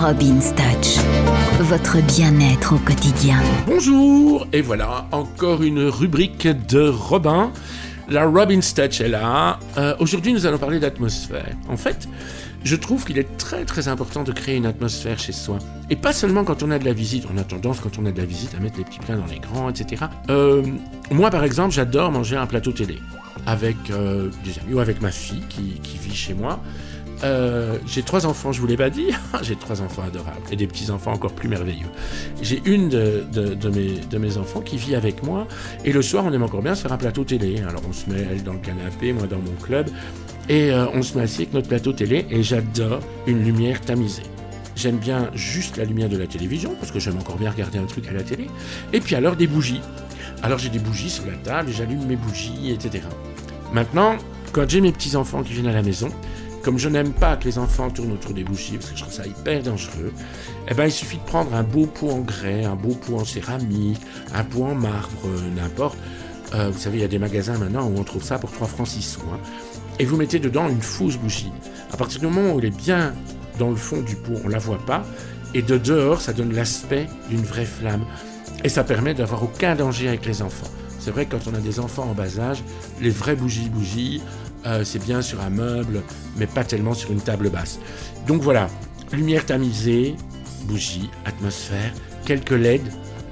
Robin's Touch, votre bien-être au quotidien. Bonjour, et voilà encore une rubrique de Robin. La Robin's Touch est là. Euh, Aujourd'hui, nous allons parler d'atmosphère. En fait, je trouve qu'il est très très important de créer une atmosphère chez soi. Et pas seulement quand on a de la visite. On a tendance, quand on a de la visite, à mettre les petits plats dans les grands, etc. Euh, moi, par exemple, j'adore manger un plateau télé avec euh, des amis ou avec ma fille qui vit chez moi. Euh, j'ai trois enfants, je vous l'ai pas dit. j'ai trois enfants adorables et des petits enfants encore plus merveilleux. J'ai une de, mes, enfants qui vit avec moi et le soir on aime encore bien faire un plateau télé. Alors on se met elle dans le canapé, moi dans mon club et euh, on se met assis avec notre plateau télé et j'adore une lumière tamisée. J'aime bien juste la lumière de la télévision parce que j'aime encore bien regarder un truc à la télé. Et puis alors des bougies. Alors j'ai des bougies sur la table j'allume mes bougies, etc. Maintenant, quand j'ai mes petits enfants qui viennent à la maison, comme je n'aime pas que les enfants tournent autour des bougies, parce que je trouve ça hyper dangereux, eh ben, il suffit de prendre un beau pot en grès, un beau pot en céramique, un pot en marbre, euh, n'importe. Euh, vous savez, il y a des magasins maintenant où on trouve ça pour 3 francs 6 sous. Hein. Et vous mettez dedans une fausse bougie. À partir du moment où elle est bien dans le fond du pot, on ne la voit pas. Et de dehors, ça donne l'aspect d'une vraie flamme. Et ça permet d'avoir aucun danger avec les enfants. C'est vrai que quand on a des enfants en bas âge, les vraies bougies bougies, euh, c'est bien sur un meuble, mais pas tellement sur une table basse. Donc voilà, lumière tamisée, bougie, atmosphère, quelques LED,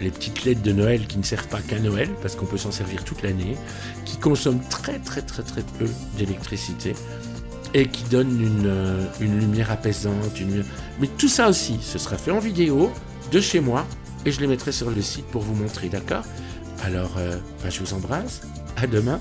les petites LED de Noël qui ne servent pas qu'à Noël, parce qu'on peut s'en servir toute l'année, qui consomment très très très très peu d'électricité et qui donnent une, euh, lumière apaisante. Mais tout ça aussi, ce sera fait en vidéo de chez moi et je les mettrai sur le site pour vous montrer, d'accord? Alors, euh, bah, je vous embrasse, à demain.